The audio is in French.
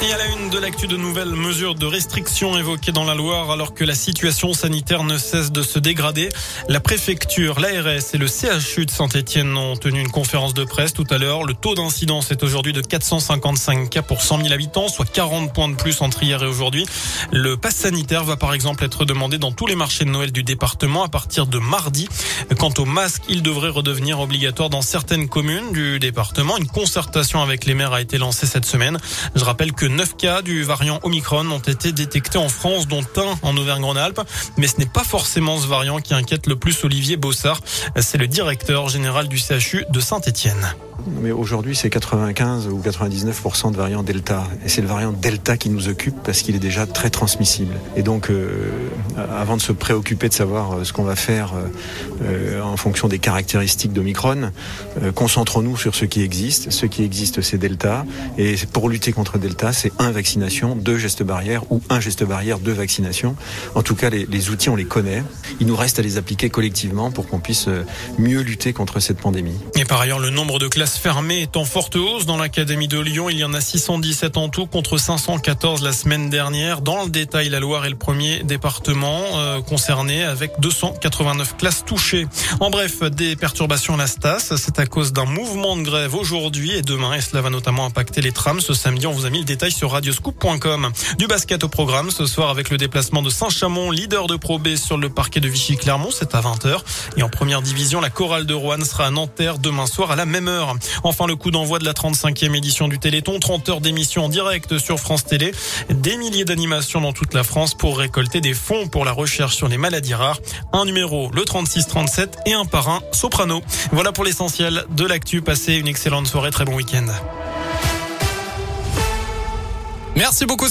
Et à la une de l'actu de nouvelles mesures de restriction évoquées dans la Loire alors que la situation sanitaire ne cesse de se dégrader. La préfecture, l'ARS et le CHU de Saint-Etienne ont tenu une conférence de presse tout à l'heure. Le taux d'incidence est aujourd'hui de 455 cas pour 100 000 habitants, soit 40 points de plus entre hier et aujourd'hui. Le pass sanitaire va par exemple être demandé dans tous les marchés de Noël du département à partir de mardi. Quant au masque, il devrait redevenir obligatoire dans certaines communes du département. Une concertation avec les maires a été lancée cette semaine. Je rappelle que 9 cas du variant Omicron ont été détectés en France, dont un en Auvergne-Rhône-Alpes. Mais ce n'est pas forcément ce variant qui inquiète le plus Olivier Bossard. C'est le directeur général du CHU de Saint-Étienne. Mais aujourd'hui, c'est 95 ou 99% de variant Delta. Et c'est le variant Delta qui nous occupe parce qu'il est déjà très transmissible. Et donc, euh, avant de se préoccuper de savoir euh, ce qu'on va faire euh, en fonction des caractéristiques d'Omicron, concentrons-nous sur ce qui existe. Ce qui existe, c'est Delta. Et pour lutter contre Delta, c'est un vaccination, deux gestes barrières ou un geste barrière, deux vaccinations. En tout cas, les, les outils, on les connaît. Il nous reste à les appliquer collectivement pour qu'on puisse mieux lutter contre cette pandémie. Et par ailleurs, le nombre de classes fermées est en forte hausse dans l'Académie de Lyon. Il y en a 617 en tout contre 514 la semaine dernière. Dans le détail, la Loire est le premier département euh, concerné avec 289 classes touchées. En bref, des perturbations à la Stas. C'est à cause d'un mouvement de grève aujourd'hui et demain. Et cela va notamment impacter les trams. Ce samedi, on vous a mis le détail sur radioscoop.com. Du basket au programme ce soir avec le déplacement de Saint-Chamond, leader de Pro B sur le parquet de Vichy-Clermont. C'est à 20h. Et en première division, la chorale de Rouen sera à Nanterre demain soir à la même heure. Enfin, le coup d'envoi de la 35e édition du Téléthon, 30 heures d'émission en direct sur France Télé, des milliers d'animations dans toute la France pour récolter des fonds pour la recherche sur les maladies rares. Un numéro, le 3637 et un parrain, Soprano. Voilà pour l'essentiel de l'actu. Passez une excellente soirée, très bon week-end. Merci beaucoup,